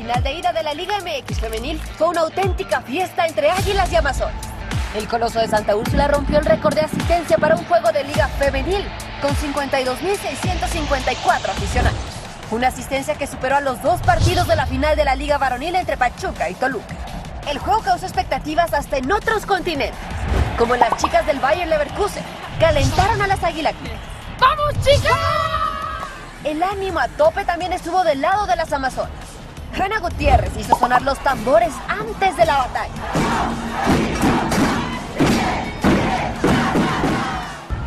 Final de ida de la Liga MX femenil fue una auténtica fiesta entre Águilas y Amazonas. El Coloso de Santa Úrsula rompió el récord de asistencia para un juego de liga femenil con 52.654 aficionados. Una asistencia que superó a los dos partidos de la final de la Liga Varonil entre Pachuca y Toluca. El juego causó expectativas hasta en otros continentes, como las chicas del Bayer Leverkusen, calentaron a las Águilas. ¡Vamos, chicas! El ánimo a tope también estuvo del lado de las Amazonas. Hanna Gutiérrez hizo sonar los tambores antes de la batalla.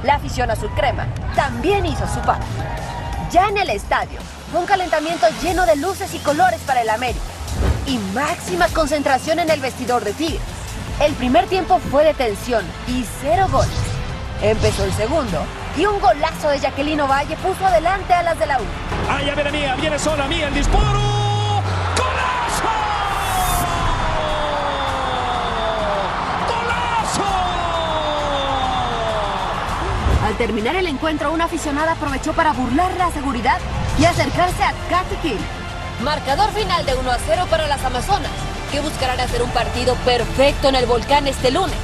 La afición azul crema también hizo su parte. Ya en el estadio, un calentamiento lleno de luces y colores para el América. Y máxima concentración en el vestidor de Tigres. El primer tiempo fue de tensión y cero goles. Empezó el segundo y un golazo de Jacqueline Valle puso adelante a las de la U. ¡Ay, a ver, mía! ¡Viene sola, mía! ¡El disparo! Al terminar el encuentro, una aficionada aprovechó para burlar la seguridad y acercarse a Katy Kill. Marcador final de 1 a 0 para las Amazonas, que buscarán hacer un partido perfecto en el volcán este lunes,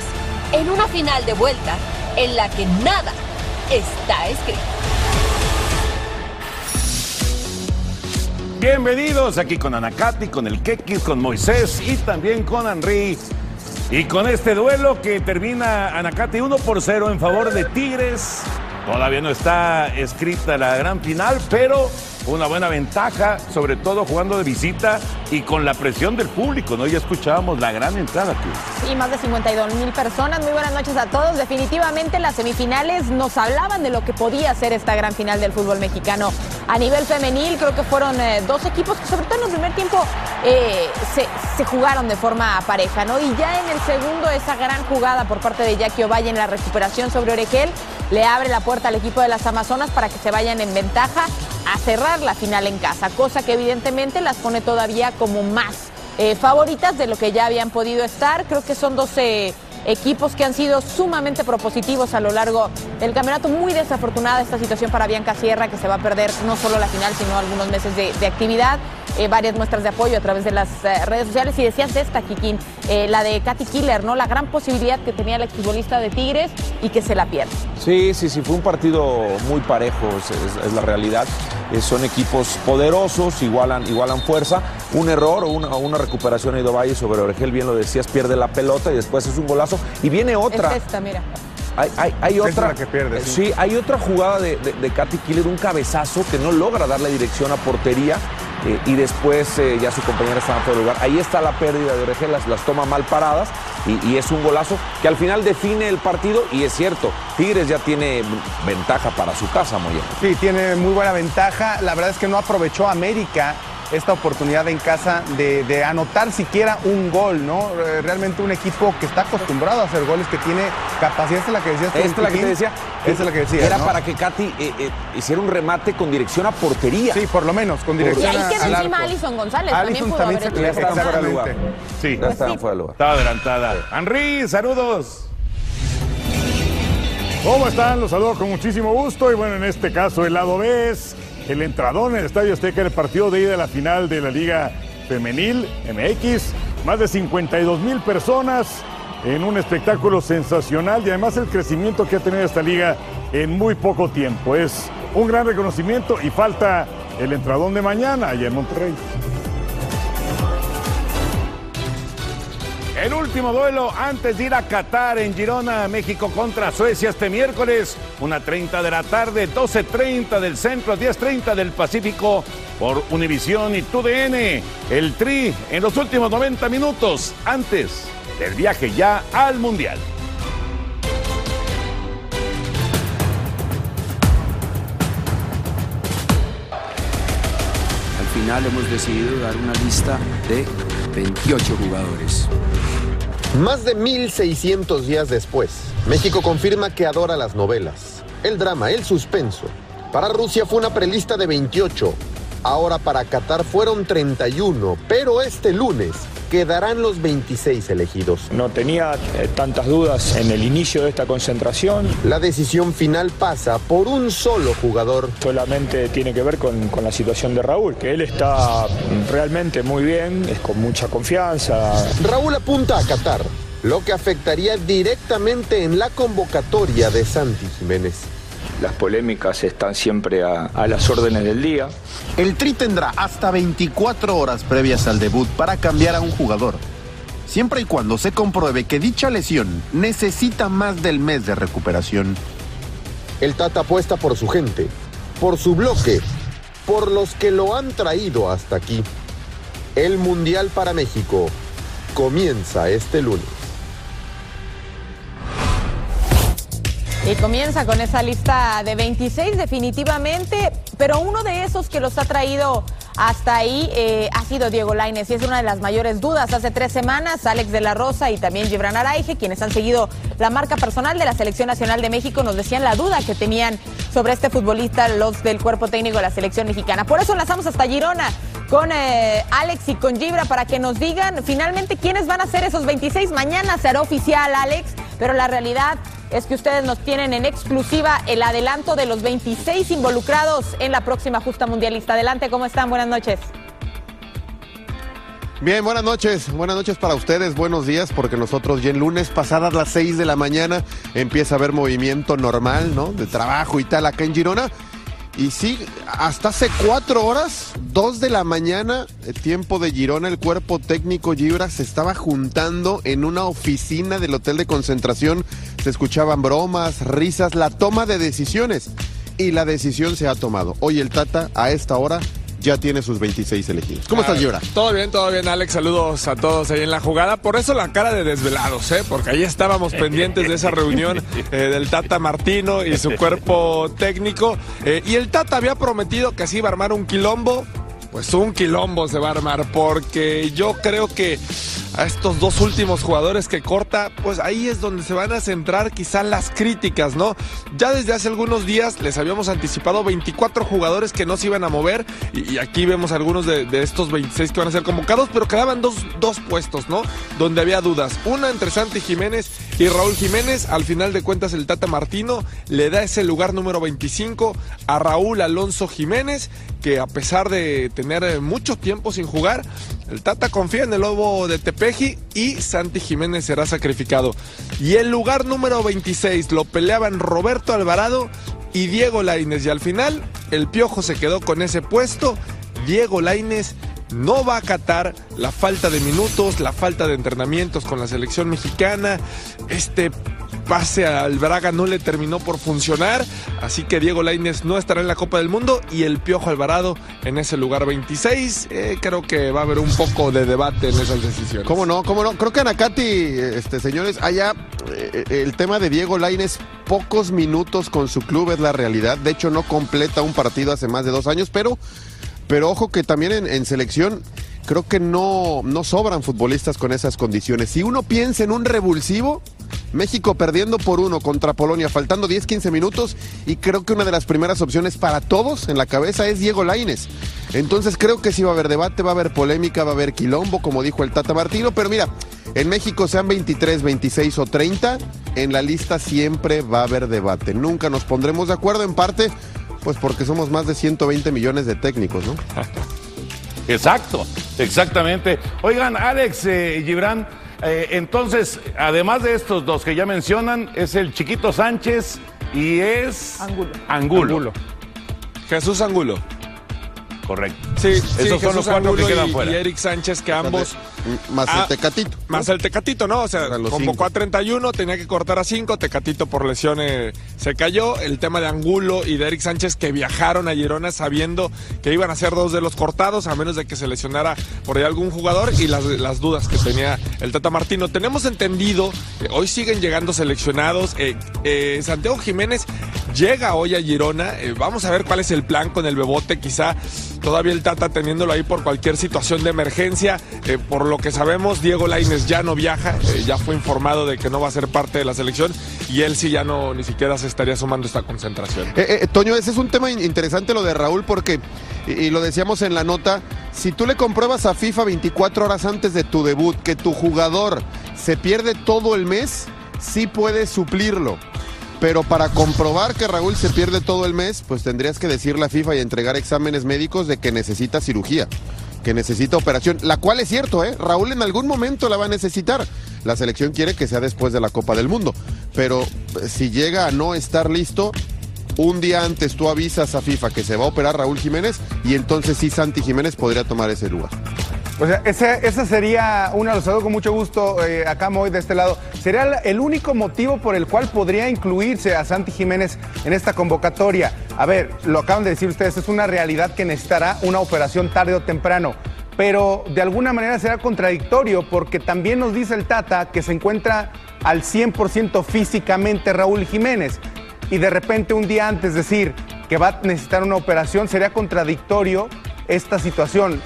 en una final de vuelta en la que nada está escrito. Bienvenidos aquí con Anacati, con el Kekis, con Moisés y también con Henry. Y con este duelo que termina Anacati 1 por 0 en favor de Tigres. Todavía no está escrita la gran final, pero una buena ventaja, sobre todo jugando de visita y con la presión del público, ¿no? Ya escuchábamos la gran entrada aquí. Y más de 52 mil personas. Muy buenas noches a todos. Definitivamente las semifinales nos hablaban de lo que podía ser esta gran final del fútbol mexicano. A nivel femenil, creo que fueron eh, dos equipos que, sobre todo en el primer tiempo, eh, se, se, jugaron de forma pareja, ¿no? Y ya en el segundo, esa gran jugada por parte de Jackie Ovalle en la recuperación sobre Orequel le abre la puerta al equipo de las Amazonas para que se vayan en ventaja a cerrar la final en casa, cosa que evidentemente las pone todavía como más eh, favoritas de lo que ya habían podido estar. Creo que son 12 equipos que han sido sumamente propositivos a lo largo del campeonato. Muy desafortunada esta situación para Bianca Sierra, que se va a perder no solo la final, sino algunos meses de actividad. Eh, varias muestras de apoyo a través de las eh, redes sociales. Y decías esta, Kikín, eh, la de Katy Killer, ¿no? La gran posibilidad que tenía el exfutbolista de Tigres y que se la pierde. Sí, sí, sí, fue un partido muy parejo, es, es la realidad. Eh, son equipos poderosos, igualan, igualan fuerza. Un error o una, una recuperación a Ido Valle sobre Orgel, bien lo decías, pierde la pelota y después es un golazo. Y viene otra. Es esta, mira. Hay, hay, otra. es la que pierde, sí. sí. hay otra jugada de, de, de Katy Killer, un cabezazo que no logra darle dirección a portería. Eh, y después eh, ya su compañera estaba fuera de lugar. Ahí está la pérdida de Oregel, las, toma mal paradas y, y es un golazo que al final define el partido. Y es cierto, Tigres ya tiene ventaja para su casa, Moya. Sí, tiene muy buena ventaja. La verdad es que no aprovechó América esta oportunidad en casa de, de anotar siquiera un gol, ¿no? Eh, Realmente un equipo que está acostumbrado a hacer goles, que tiene capacidad. Esta es la que decías Esta es la que te decía. Esta es la que decía. Era ¿no? para que Katy eh, eh, hiciera un remate con dirección a portería. Sí, por lo menos, con Y dirección ahí a- queda al encima arco. Alison González. Alisson también pudo también haber se- hecho Ya fuera de jugada. lugar. Sí. Ya estaban fuera de lugar. Estaba adelantada. Henry, saludos. ¿Cómo están? Los saludo con muchísimo gusto. Y bueno, en este caso, el lado B es el entradón en el Estadio Azteca, el partido de ida a la final de la Liga Femenil MX. Más de 52 mil personas en un espectáculo sensacional y además el crecimiento que ha tenido esta liga en muy poco tiempo. Es un gran reconocimiento y falta el entradón de mañana allá en Monterrey. El último duelo antes de ir a Qatar en Girona, México contra Suecia este miércoles, 1.30 de la tarde, 12.30 del centro, 10.30 del Pacífico por Univisión y TUDN. El Tri en los últimos 90 minutos antes del viaje ya al Mundial. Al final hemos decidido dar una lista de 28 jugadores. Más de 1600 días después, México confirma que adora las novelas, el drama, el suspenso. Para Rusia fue una prelista de 28, ahora para Qatar fueron 31, pero este lunes quedarán los 26 elegidos. No tenía eh, tantas dudas en el inicio de esta concentración. La decisión final pasa por un solo jugador. Solamente tiene que ver con, con la situación de Raúl, que él está realmente muy bien, es con mucha confianza. Raúl apunta a Qatar, lo que afectaría directamente en la convocatoria de Santi Jiménez. Las polémicas están siempre a, a las órdenes del día. El Tri tendrá hasta 24 horas previas al debut para cambiar a un jugador, siempre y cuando se compruebe que dicha lesión necesita más del mes de recuperación. El Tata apuesta por su gente, por su bloque, por los que lo han traído hasta aquí. El Mundial para México comienza este lunes. Y comienza con esa lista de 26 definitivamente, pero uno de esos que los ha traído hasta ahí eh, ha sido Diego Lainez y es una de las mayores dudas. Hace tres semanas Alex de la Rosa y también Gibran Araige, quienes han seguido la marca personal de la Selección Nacional de México, nos decían la duda que tenían sobre este futbolista los del cuerpo técnico de la Selección Mexicana. Por eso enlazamos hasta Girona con eh, Alex y con Gibra para que nos digan finalmente quiénes van a ser esos 26. Mañana será oficial, Alex, pero la realidad es que ustedes nos tienen en exclusiva el adelanto de los 26 involucrados en la próxima justa mundialista. Adelante, ¿cómo están? Buenas noches. Bien, buenas noches, buenas noches para ustedes, buenos días, porque nosotros ya el lunes, pasadas las 6 de la mañana, empieza a haber movimiento normal, ¿no? De trabajo y tal acá en Girona. Y sí, hasta hace cuatro horas, dos de la mañana, eh, tiempo de Girona, el cuerpo técnico Gibra se estaba juntando en una oficina del hotel de concentración. Se escuchaban bromas, risas, la toma de decisiones. Y la decisión se ha tomado. Hoy el Tata, a esta hora, ya tiene sus 26 elegidos. ¿Cómo estás, Gibra? Todo bien, todo bien, Alex. Saludos a todos ahí en la jugada. Por eso la cara de desvelados, ¿eh? Porque ahí estábamos pendientes de esa reunión eh, del Tata Martino y su cuerpo técnico. Eh, y el Tata había prometido que así iba a armar un quilombo. Pues un quilombo se va a armar, porque yo creo que a estos dos últimos jugadores que corta, pues ahí es donde se van a centrar quizá las críticas, ¿no? Ya desde hace algunos días les habíamos anticipado 24 jugadores que no se iban a mover y, aquí vemos algunos de, estos 26 que van a ser convocados, pero quedaban dos, dos puestos, ¿no? Donde había dudas. Una entre Santi Jiménez Y Raúl Jiménez, al final de cuentas, el Tata Martino le da ese lugar número 25 a Raúl Alonso Jiménez, que a pesar de tener eh, mucho tiempo sin jugar, el Tata confía en el lobo de Y Santi Jiménez será sacrificado. Y el lugar número 26 lo peleaban Roberto Alvarado y Diego Lainez. Y al final, el Piojo se quedó con ese puesto. Diego Lainez no va a acatar la falta de minutos, la falta de entrenamientos con la selección mexicana. Este pase al Braga no le terminó por funcionar, así que Diego Lainez no estará en la Copa del Mundo y el Piojo Alvarado en ese lugar 26. Eh, creo que va a haber un poco de debate en esas decisiones. ¿Cómo no? ¿Cómo no? Creo que Anacati, este, señores, allá eh, el tema de Diego Lainez, pocos minutos con su club es la realidad. De hecho, no completa un partido hace más de dos años, pero pero ojo que también en, en selección creo que no, no sobran futbolistas con esas condiciones. Si uno piensa en un revulsivo, México perdiendo por uno contra Polonia, faltando 10, 15 minutos, y creo que una de las primeras opciones para todos en la cabeza es Diego Laines. Entonces creo que sí va a haber debate, va a haber polémica, va a haber quilombo, como dijo el Tata Martino, pero mira, en México sean 23, 26 o 30, en la lista siempre va a haber debate. Nunca nos pondremos de acuerdo en parte pues porque somos más de 120 millones de técnicos, ¿no? Exacto, exactamente. Oigan, Alex eh, Gibran, eh, entonces, además de estos dos que ya mencionan, es el Chiquito Sánchez y es Angulo. Angulo. Jesús Angulo. Correcto. Sí, Esos sí, son Jesús los cuatro que Angulo quedan y, fuera. y Eric Sánchez, que ambos. Más Ah, el Tecatito. Más el Tecatito, ¿no? O sea, convocó cinco. a 31, tenía que cortar a 5, Tecatito por lesión eh, se cayó. El tema de Angulo y de Eric Sánchez que viajaron a Girona sabiendo que iban a ser dos de los cortados, a menos de que se lesionara por ahí algún jugador y las, las dudas que tenía el Tata Martino. Tenemos entendido, que hoy siguen llegando seleccionados. eh, eh, Santiago Jiménez llega hoy a Girona. eh, vamos a ver cuál es el plan con el Bebote. Quizá todavía el Tata teniéndolo ahí por cualquier situación de emergencia. Eh, por lo que sabemos, Diego Laines ya no viaja, eh, ya fue informado de que no va a ser parte de la selección y él sí ya no ni siquiera se estaría sumando a esta concentración. Toño, ese es un tema in- interesante lo de Raúl porque, y, y lo decíamos en la nota, si tú le compruebas a FIFA 24 horas antes de tu debut que tu jugador se pierde todo el mes, sí puedes suplirlo. Pero para comprobar que Raúl se pierde todo el mes, pues tendrías que decirle a FIFA y entregar exámenes médicos de que necesita cirugía, que necesita operación, la cual es cierto, ¿eh? Raúl en algún momento la va a necesitar. La selección quiere que sea después de la Copa del Mundo. Pero eh, si llega a no estar listo, un día antes tú avisas a FIFA que se va a operar Raúl Jiménez y entonces sí Santi Jiménez podría tomar ese lugar. O sea, ese, ese sería, una, lo saludo con mucho gusto, eh, acá Moy de este lado, sería el único motivo por el cual podría incluirse a Santi Jiménez en esta convocatoria. A ver, lo acaban de decir ustedes, es una realidad que necesitará una operación tarde o temprano, pero de alguna manera será contradictorio porque también nos dice el Tata que se encuentra al 100% físicamente Raúl Jiménez y de repente un día antes decir que va a necesitar una operación sería contradictorio esta situación.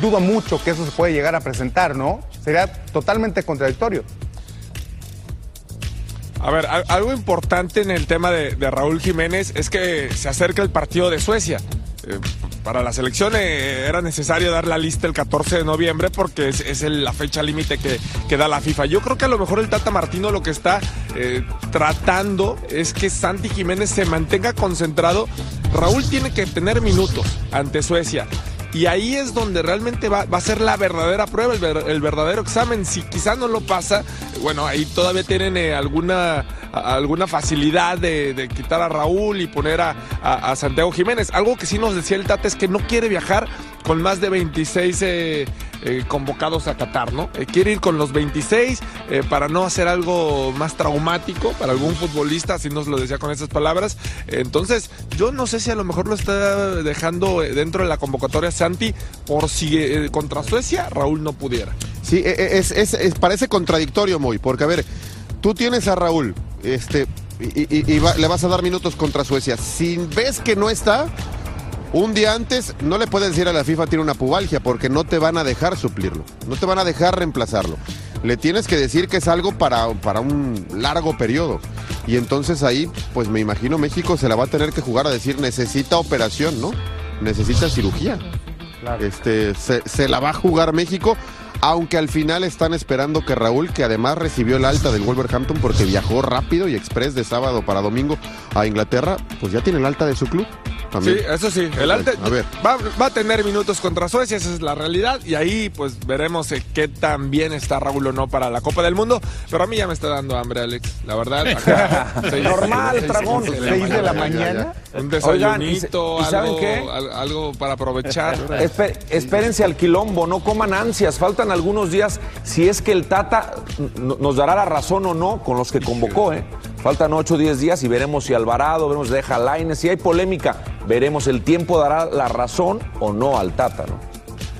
Dudo mucho que eso se puede llegar a presentar, ¿no? Sería totalmente contradictorio. A ver, al- algo importante en el tema de, Raúl Jiménez es que se acerca el partido de Suecia. Eh, para la selección eh, era necesario dar la lista el 14 de noviembre porque es, la fecha límite que, que da la FIFA. Yo creo que a lo mejor el Tata Martino lo que está eh, tratando es que Santi Jiménez se mantenga concentrado. Raúl tiene que tener minutos ante Suecia. Y ahí es donde realmente va, va a ser la verdadera prueba, el, ver- el verdadero examen. Si quizá no lo pasa, bueno, ahí todavía tienen eh, alguna, alguna facilidad de, quitar a Raúl y poner a, Santiago Jiménez. Algo que sí nos decía el Tata es que no quiere viajar con más de 26 eh, eh, convocados a Qatar, ¿no? Eh, quiere ir con los 26 eh, para no hacer algo más traumático para algún futbolista, así nos lo decía con esas palabras. Entonces, yo no sé si a lo mejor lo está dejando dentro de la convocatoria Santi por si contra Suecia Raúl no pudiera. Sí, e- e- es- es- parece contradictorio, Moy, porque a ver, tú tienes a Raúl, este, y, y- y va- le vas a dar minutos contra Suecia. Si ves que no está, un día antes no le puedes decir a la FIFA tiene una pubalgia, porque no te van a dejar suplirlo, no te van a dejar reemplazarlo. Le tienes que decir que es algo para, para un largo periodo. Y entonces ahí, pues me imagino México se la va a tener que jugar a decir necesita operación, ¿no? Necesita cirugía. Este, se, se la va a jugar México, aunque al final están esperando que Raúl, que además recibió el alta del Wolverhampton porque viajó rápido y express de sábado para domingo a Inglaterra, pues ya tiene el alta de su club. También. Sí, eso sí. El Alte A ver. va, va a tener minutos contra Suecia, esa es la realidad. Y ahí, pues, veremos eh, qué tan bien está Raúl o no para la Copa del Mundo. Pero a mí ya me está dando hambre, Alex. La verdad. acá, seis- Normal, seis- Dragón. seis Seis de la mañana. Un Oigan, ¿y se- desayunito, y saben algo, qué? al- algo para aprovechar. Espe- espérense al quilombo, no coman ansias. Faltan algunos días. Si es que el Tata nos dará la razón o no con los que convocó, ¿eh? Faltan 8 o 10 días y veremos si Alvarado, veremos si deja. Si hay polémica, veremos. El tiempo dará la razón o no al Tata, ¿no?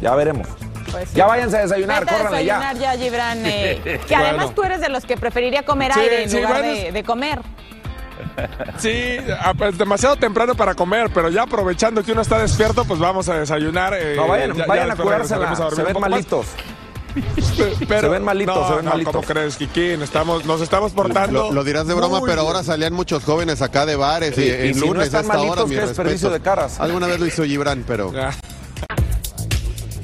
Ya veremos. Pues sí. Ya váyanse a desayunar, Vete a córranle ya. desayunar ya, Gibran. eh, que además tú eres de los que preferiría comer Sí, aire en sí, lugar bueno, de, de comer. Sí, ah, pues, demasiado temprano para comer, pero ya aprovechando que uno está despierto, pues vamos a desayunar. eh, No, vayan, ya- ya vayan a curársela. regresaremos a dormir Se ven más. Pero- Se ven malitos, no, se ven no, malitos. ¿Cómo crees, Kikín? Estamos, nos estamos portando. Lo, lo dirás de broma, muy pero bien. ahora salían muchos jóvenes acá de bares y, y en si no lunes están a esta hora, malitos, mi qué respeto. desperdicio de caras. Alguna vez lo hizo Gibran, pero...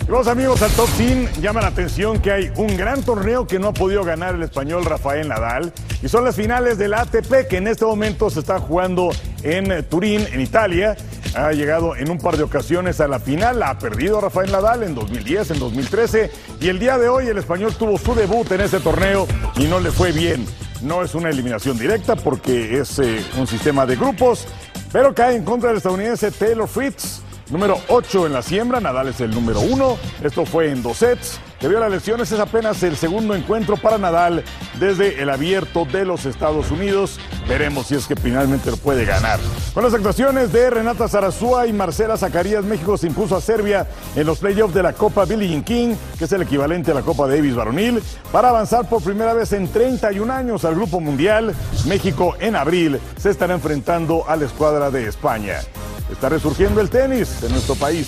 Los amigos al Top 100 llaman la atención que hay un gran torneo que no ha podido ganar el español Rafael Nadal y son las finales del ATP que en este momento se está jugando en eh, Turín, en Italia. Ha llegado en un par de ocasiones a la final, ha perdido Rafael Nadal en 2010, en 2013 y el día de hoy el español tuvo su debut en ese torneo y no le fue bien. No es una eliminación directa porque es eh, un sistema de grupos, pero cae en contra del estadounidense Taylor Fritz. Número 8 en la siembra, Nadal es el número 1. Esto fue en dos sets. Debido a las lesiones, es apenas el segundo encuentro para Nadal desde el abierto de los Estados Unidos. Veremos si es que finalmente lo puede ganar. Con las actuaciones de Renata Zarazúa y Marcela Zacarías, México se impuso a Serbia en los playoffs de la Copa Billie Jean King, que es el equivalente a la Copa Davis varonil, para avanzar por primera vez en 31 años al Grupo Mundial. México en abril se estará enfrentando a la escuadra de España. Está resurgiendo el tenis en nuestro país.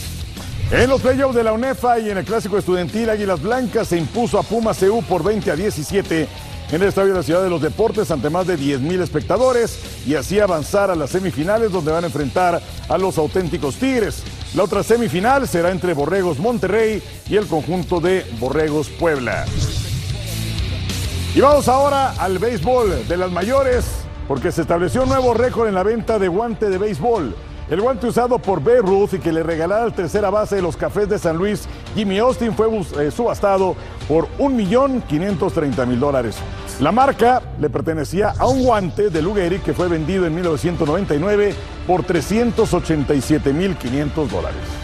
En los playoffs de la UNEFA y en el clásico estudiantil, Águilas Blancas se impuso a Puma CU por 20 a 17 en el Estadio de la Ciudad de los Deportes ante más de 10 mil espectadores y así avanzar a las semifinales donde van a enfrentar a los auténticos Tigres. La otra semifinal será entre Borregos Monterrey y el conjunto de Borregos Puebla. Y vamos ahora al béisbol de las mayores, porque se estableció un nuevo récord en la venta de guante de béisbol. El guante usado por Babe Ruth y que le regalara al tercera base de los Cafés de San Luis, Jimmy Austin, fue eh, subastado por 1.530.000 dólares. La marca le pertenecía a un guante de Lou Gehrig que fue vendido en 1999 por 387.500 dólares.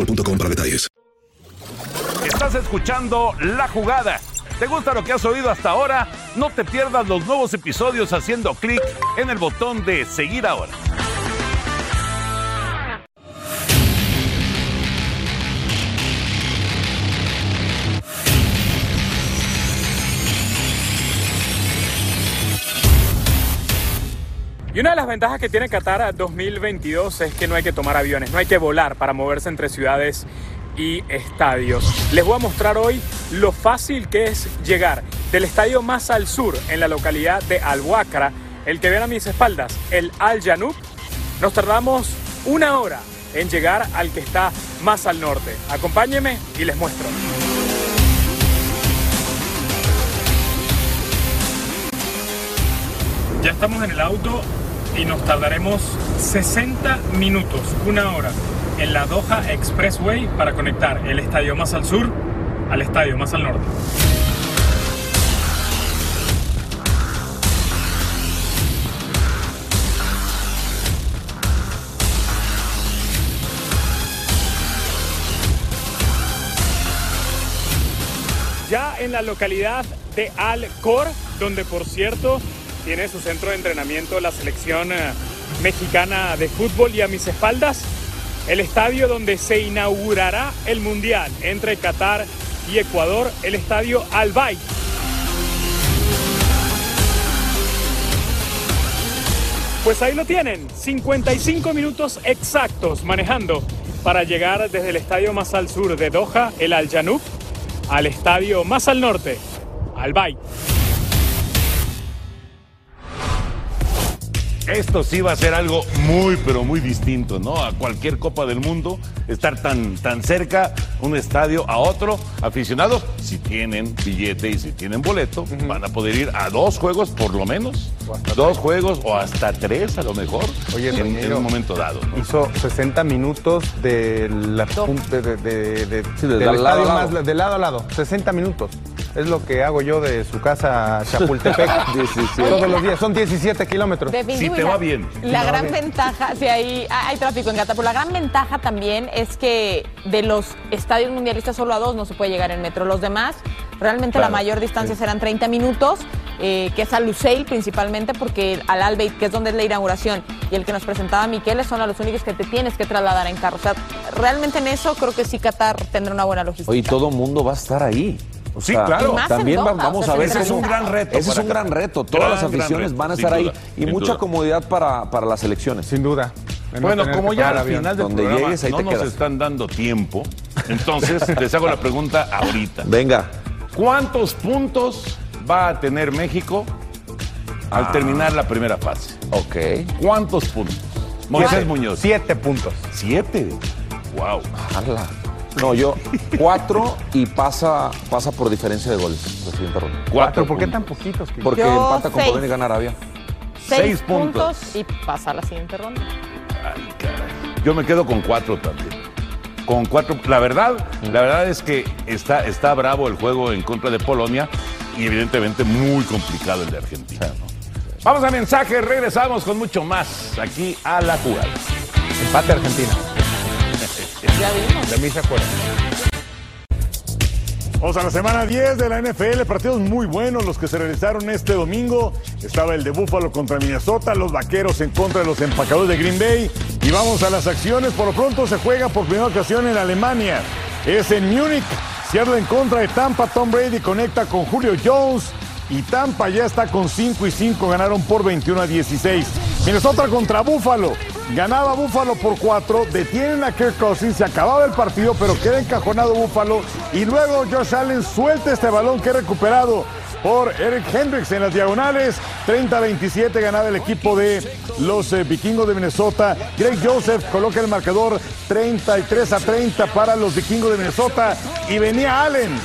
boostmobile.com para detalles. Estás escuchando La Jugada. ¿Te gusta lo que has oído hasta ahora? No te pierdas los nuevos episodios haciendo clic en el botón de seguir ahora. Una de las ventajas que tiene Qatar 2022 es que no hay que tomar aviones, no hay que volar para moverse entre ciudades y estadios. Les voy a mostrar hoy lo fácil que es llegar del estadio más al sur, en la localidad de Al-Wakra, el que ven a mis espaldas, el Al Janub. Nos tardamos una hora en llegar al que está más al norte. Acompáñenme y les muestro. Ya estamos en el auto y nos tardaremos 60 minutos, una hora, en la Doha Expressway para conectar el estadio más al sur al estadio más al norte. Ya en la localidad de Al Khor, donde por cierto tiene su centro de entrenamiento la selección eh, mexicana de fútbol y a mis espaldas el estadio donde se inaugurará el Mundial entre Qatar y Ecuador, el estadio Al Bayt. Pues ahí lo tienen, 55 minutos exactos manejando para llegar desde el estadio más al sur de Doha, el Al Janub, al estadio más al norte, Al Esto sí va a ser algo muy, pero muy distinto, ¿no? A cualquier Copa del Mundo, estar tan, tan cerca, un estadio a otro. Aficionados, si tienen billete y si tienen boleto, van a poder ir a dos juegos por lo menos. Dos juegos o hasta tres a lo mejor, Oye, en, un momento dado. ¿no? Hizo 60 minutos de la de, de- de- de- Sí, de del lado a estadio lado. más de lado a lado. 60 minutos. Es lo que hago yo de su casa a Chapultepec. 17. Todos los días. Son 17 kilómetros. Definitivo, y la- La gran ventaja, si hay, hay tráfico en Qatar, pero la gran ventaja también es que de los estadios mundialistas solo a dos no se puede llegar en metro. Los demás, realmente la mayor distancia serán 30 minutos, eh, que es a Lusail principalmente, porque al Albeit, que es donde es la inauguración, y el que nos presentaba Miquel, son a los únicos que te tienes que trasladar en carro. O sea, realmente en eso creo que sí Qatar tendrá una buena logística. Oye, todo mundo va a estar ahí. O Sí, sea, claro. También vamos o sea, a ver. ese es un gran reto Ese es un gran reto. Todas Gran, las aficiones van a estar ahí duda, y mucha duda. comodidad para, para las elecciones. Sin duda. Bueno, como ya al final del Donde programa llegues, ahí no te nos quedas. están dando tiempo, entonces les hago la pregunta ahorita. Venga. ¿Cuántos puntos va a tener México al Ah. terminar la primera fase? Ok. ¿Cuántos puntos? Moisés. Muñoz. Siete puntos. ¿Siete? Wow. Ala. No, yo cuatro y pasa, pasa por diferencia de goles. la siguiente ronda. Cuatro. ¿Por qué tan poquitos? Porque Yo empata con. Polonia y gana Arabia. Seis, seis puntos. puntos. y pasa a la siguiente ronda. Ay, caray. Yo me quedo con cuatro también. Con cuatro. La verdad, la verdad es que está, está bravo el juego en contra de Polonia y evidentemente muy complicado el de Argentina. ¿no? Vamos a mensaje, regresamos con mucho más aquí a la jugada. Empate Argentina. Vamos a la semana 10 de la NFL, partidos muy buenos los que se realizaron este domingo. Estaba el de Buffalo contra Minnesota, los Vaqueros en contra de los empacadores de Green Bay. Y vamos a las acciones, por lo pronto se juega por primera ocasión en Alemania. Es en Múnich, Seattle en contra de Tampa, Tom Brady conecta con Julio Jones. Y Tampa ya está con 5 y 5, ganaron por 21 a 16. Minnesota contra Buffalo. Ganaba Buffalo por 4, detienen a Kirk Cousins, se acababa el partido, pero queda encajonado Buffalo. Y luego Josh Allen suelta este balón que recuperado por Eric Hendricks en las diagonales. 30-27 ganaba el equipo de los eh, vikingos de Minnesota. Greg Joseph coloca el marcador 33 a 30 para los vikingos de Minnesota. Y venía Allen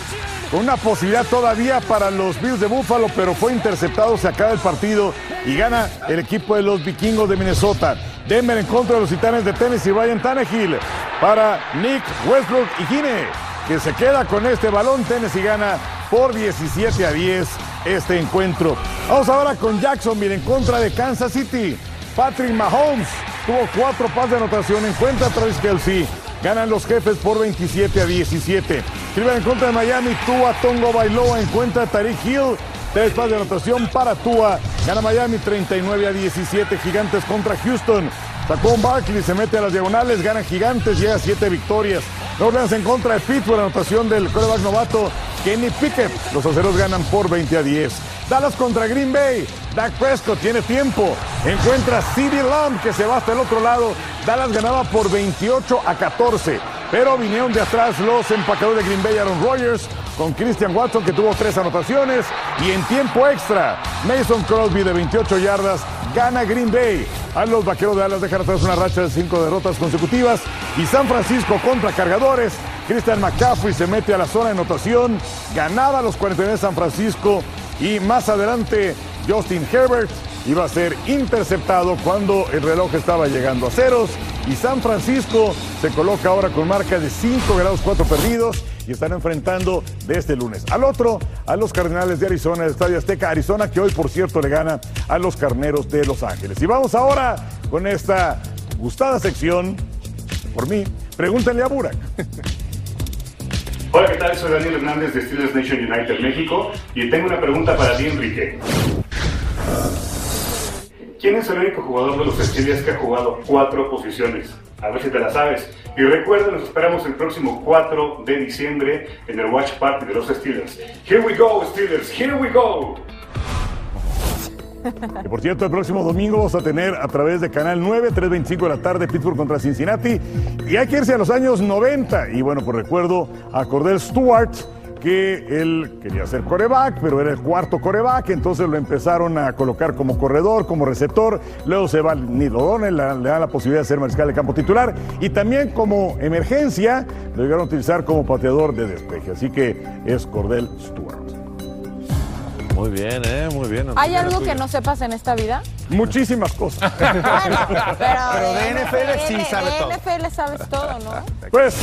con una posibilidad todavía para los Bills de Buffalo, pero fue interceptado, se acaba el partido y gana el equipo de los vikingos de Minnesota. Denver en contra de los titanes de Tennessee, Ryan Tannehill para Nick Westbrook y Gine, que se queda con este balón. Tennessee gana por 17 a 10 este encuentro. Vamos ahora con Jacksonville en contra de Kansas City. Patrick Mahomes tuvo cuatro pases de anotación, encuentra a Travis Kelsey. Ganan los jefes por 27 a 17. Cleveland en contra de Miami, Tua Tongo Bailoa encuentra a Tariq Hill. Tres pases de anotación para Tua. Gana Miami 39 a 17. Gigantes contra Houston. Sacón Barkley se mete a las diagonales, gana Gigantes, llega a siete victorias. New Orleans en contra de Pittsburgh, anotación del coreback novato Kenny Pickett. Los aceros ganan por 20 a 10. Dallas contra Green Bay. Dak Prescott tiene tiempo. Encuentra CD Lamb que se va hasta el otro lado. Dallas ganaba por 28 a 14. Pero vinieron de atrás los empacadores de Green Bay, Aaron Rodgers, con Christian Watson que tuvo tres anotaciones. Y en tiempo extra, Mason Crosby de 28 yardas gana Green Bay. A los vaqueros de Dallas dejan atrás una racha de cinco derrotas consecutivas. Y San Francisco contra cargadores. Christian McCaffrey se mete a la zona de anotación. Ganaba los 49 de San Francisco. Y más adelante, Justin Herbert iba a ser interceptado cuando el reloj estaba llegando a ceros. Y San Francisco se coloca ahora con marca de 5 grados 4 perdidos y están enfrentando de este lunes al otro a los Cardenales de Arizona, el Estadio Azteca, Arizona, que hoy por cierto le gana a los Carneros de Los Ángeles. Y vamos ahora con esta gustada sección, por mí, pregúntenle a Burak. Hola, ¿qué tal? Soy Daniel Hernández de Steelers Nation United México y tengo una pregunta para ti, Enrique. ¿Quién es el único jugador de los Steelers que ha jugado cuatro posiciones? A ver si te la sabes. Y recuerda, nos esperamos el próximo 4 de diciembre en el Watch Party de los Steelers. Here we go, Steelers, here we go. Que por cierto, el próximo domingo vamos a tener a través de Canal 9, 3.25 de la tarde, Pittsburgh contra Cincinnati. Y hay que irse a los años 90. Y bueno, por recuerdo a Cordell Stewart, que él quería ser coreback, pero era el cuarto coreback, entonces lo empezaron a colocar como corredor, como receptor. Luego se va Neil O'Donnell, le le da la posibilidad de ser mariscal de campo titular. Y también como emergencia, lo llegaron a utilizar como pateador de despeje. Así que es Cordell Stewart. Muy bien, ¿eh? Muy bien. ¿Hay algo que no sepas en esta vida? Muchísimas cosas. Pero, de NFL sí sabe de todo. NFL sabes todo, ¿no? Pues,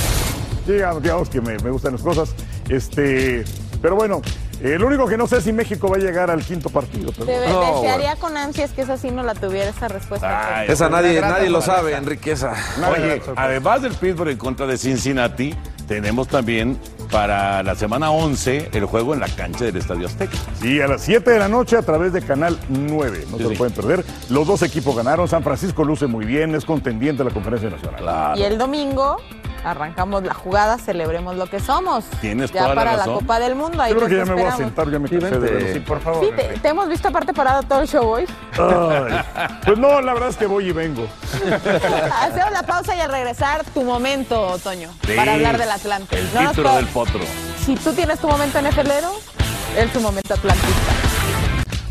digamos, digamos que me, me gustan las cosas. Este, pero bueno, eh, lo único que no sé es si México va a llegar al quinto partido. pero- Te desearía con ansias que esa sí no la tuviera esa respuesta. Ay, Esa nadie, nadie lo sabe. Enriqueza. Oye, además del Pittsburgh en contra de Cincinnati, tenemos también para la semana 11 el juego en la cancha del Estadio Azteca. Sí, a las 7 de la noche a través de Canal 9. No se lo sí. pueden perder. Los dos equipos ganaron. San Francisco luce muy bien, es contendiente a la conferencia nacional. Y el domingo arrancamos la jugada, celebremos lo que somos. Tienes ya toda para la razón. Copa del Mundo. Ahí Yo creo te que ya me voy a sentar, ya me cansé de vente. verlo. Sí, por favor. Sí, te, te hemos visto aparte parado todo el show hoy. Ay, pues no, la verdad es que voy y vengo. Hacemos la pausa y al regresar tu momento, Toño, Sí, para hablar del Atlante. El No título del potro. Si tú tienes tu momento NFLero, él su momento atlantista.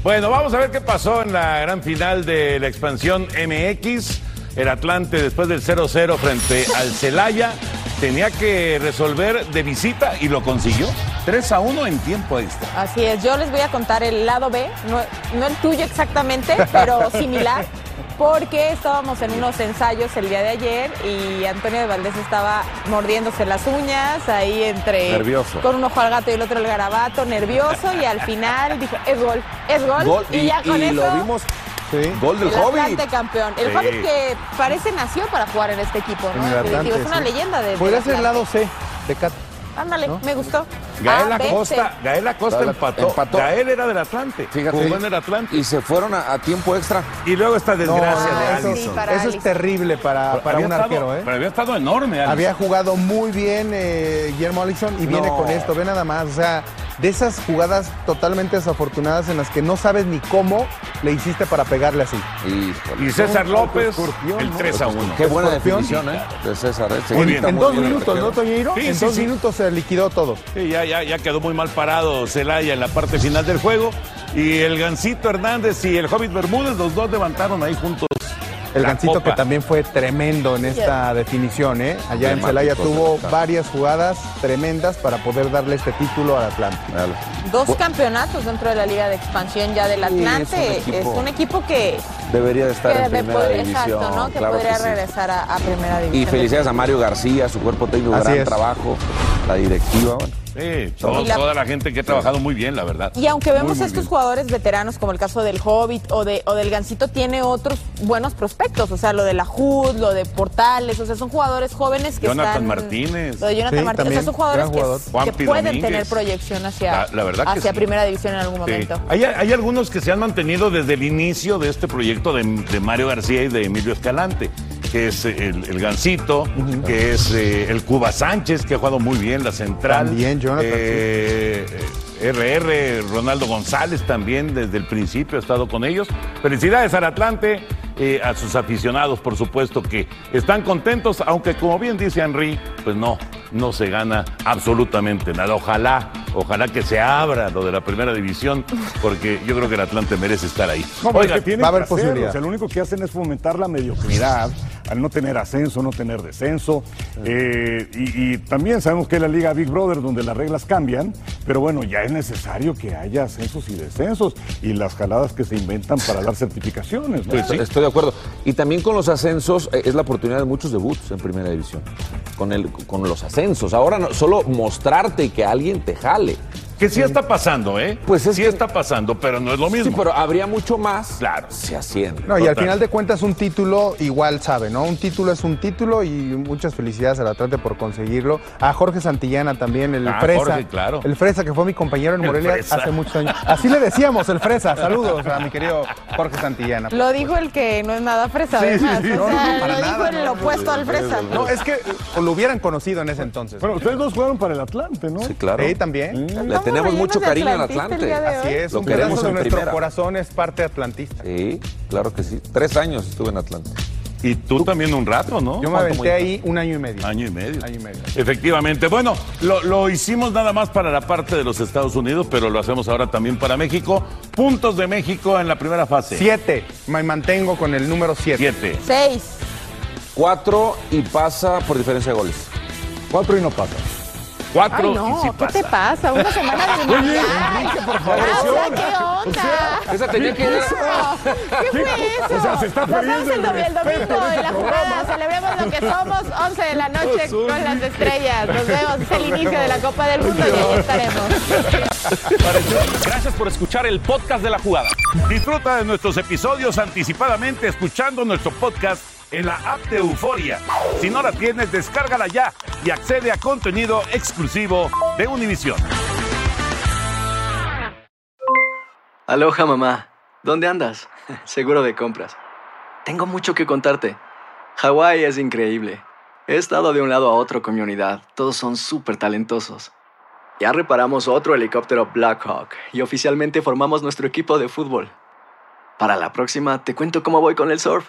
Bueno, vamos a ver qué pasó en la gran final de la expansión MX. El Atlante, después del 0-0 frente al Celaya, tenía que resolver de visita y lo consiguió. 3 a 1 en tiempo extra. Así es, yo les voy a contar el lado B, no, no el tuyo exactamente, pero similar, porque estábamos en unos ensayos el día de ayer y Antonio de Valdés estaba mordiéndose las uñas ahí entre... Nervioso. Con un ojo al gato y el otro al garabato, nervioso, y al final dijo, es gol, es gol, Gol, y, ya con y eso... lo vimos. Gol del el Hobbit. Atlante campeón. El Sí. Hobbit que parece nació para jugar en este equipo, ¿no? El es una sí. leyenda de. Podría ser el lado C de Cat. Ándale, me gustó. Gael A, B, Acosta. Gael Acosta empató. empató. Gael era del Atlante. Fíjate. Jugó en el Atlante. Y se fueron a, a tiempo extra. Y luego esta desgracia No, de eso, Allison. eso es terrible para, para un estado- arquero, ¿eh? Pero había estado enorme, Allison. Había jugado muy bien eh, Guillermo Allison y viene con esto, ve nada más. O sea, de esas jugadas totalmente desafortunadas en las que no sabes ni cómo le hiciste para pegarle así. Híjole. Y César López, el ¿no? 3 a 1. Qué buena definición, ¿eh? De César. ¿eh? Muy bien. En muy dos bien minutos, ¿no. Toñeiro? Sí, en sí, dos sí. minutos se liquidó todo. Sí, ya, ya, ya quedó muy mal parado Celaya en la parte final del juego. Y el Gancito Hernández y el Hobbit Bermúdez, los dos levantaron ahí juntos. El la gancito copa. que también fue tremendo en esta definición, ¿eh? Allá en Celaya tuvo varias jugadas tremendas para poder darle este título al Atlante. Dale. Dos campeonatos dentro de la Liga de Expansión ya del Sí, Atlante. es un equipo- es un equipo que, Debería de estar que en de primera poder- división. exacto, ¿no? Que claro podría sí. regresar a, a primera división. Y felicidades a Mario García, su cuerpo técnico, Así gran es. trabajo. La directiva, bueno. Sí, todo- Y la- toda la gente que ha trabajado muy bien, la verdad. Y aunque vemos Muy, muy estos bien. jugadores veteranos, como el caso del Hobbit o, de, o del Gancito, tiene otros buenos prospectos. O sea, lo de la HUD, lo de Portales. O sea, son jugadores jóvenes que Jonathan están. Martínez. Lo de Jonathan Sí, Martínez. O sea, son jugadores jugador. que, pueden Domínguez. tener proyección hacia, La- la hacia sí. primera división en algún Sí. momento. Hay, hay algunos que se han mantenido desde el inicio de este proyecto de, de Mario García y de Emilio Escalante, que es eh, el, el Gancito, que es eh, el Cuba Sánchez, que ha jugado muy bien la central. También, Jonathan, Eh, RR, Ronaldo González también desde el principio ha estado con ellos. Felicidades al Atlante, eh, a sus aficionados, por supuesto, que están contentos, aunque como bien dice Henry, pues no, no se gana absolutamente nada. Ojalá, ojalá que se abra lo de la primera división, porque yo creo que el Atlante merece estar ahí. No, Oiga, es que tienen que hacerlo. O sea, lo único que hacen es fomentar la mediocridad, al no tener ascenso, no tener descenso. Eh, y, y también sabemos que es la Liga Big Brother, donde las reglas cambian, pero bueno, ya es necesario que haya ascensos y descensos y las jaladas que se inventan para dar certificaciones. ¿no? Estoy- Estoy de acuerdo. Y también con los ascensos eh, es la oportunidad de muchos debuts en primera división. Con, el, con los ascensos. Ahora no, solo mostrarte y que alguien te jale. Que sí está pasando, ¿eh? Pues sí está pasando, pero no es lo mismo. Sí, pero habría mucho más. Claro. Se asciende. No, y al final de cuentas un título igual sabe, ¿no? Un título es un título y muchas felicidades al Atlante por conseguirlo. A Jorge Santillana también, el Ah, Fresa. Jorge, claro. El Fresa que fue mi compañero en El Morelia hace muchos años. Así le decíamos, el Fresa. Saludos a mi querido Jorge Santillana. Lo dijo el que no es nada fresa, Sí, además. sí, sí. O No, sea, no, para lo dijo nada, el no, opuesto al fresa. No, es que lo hubieran conocido en ese entonces. Bueno, ustedes dos jugaron para el Atlante, ¿no? Sí, claro. Sí, también. Tenemos mucho cariño al Atlante. Así es, Lo un queremos en nuestro primera. corazón es parte atlantista. Sí, claro que sí. Tres años estuve en Atlante. Y tú también un rato, ¿no? Yo me ¿Cuánto aventé ahí un año y medio. Año y medio. Año y medio. Efectivamente. Bueno, lo, lo hicimos nada más para la parte de los Estados Unidos, pero lo hacemos ahora también para México. Puntos de México en la primera fase. Siete. Me mantengo con el número siete. Siete. Seis. Cuatro y pasa por diferencia de goles. Cuatro y no pasa. Cuatro Ay, no, y sí ¿qué pasa. te pasa? Una semana de Oye, mundial. Enrique, por favor. Ah, o sea, ¿qué onda? Esa tenía que ir. ¿Qué fue eso? O sea, se está perdiendo el, el domingo de en este la jugada. Celebremos lo que somos. 11 de la noche con las estrellas. Nos vemos. Es el inicio de la Copa del Mundo y ahí estaremos. Gracias por escuchar el podcast de la jugada. Disfruta de nuestros episodios anticipadamente escuchando nuestro podcast en la app de Euforia. Si no la tienes, descárgala ya y accede a contenido exclusivo de Univision. Aloha mamá, ¿dónde andas? Seguro de compras. Tengo mucho que contarte. Hawái es increíble. He estado de un lado a otro con mi unidad. Todos son súper talentosos. Ya reparamos otro helicóptero Blackhawk y oficialmente formamos nuestro equipo de fútbol. Para la próxima te cuento cómo voy con el surf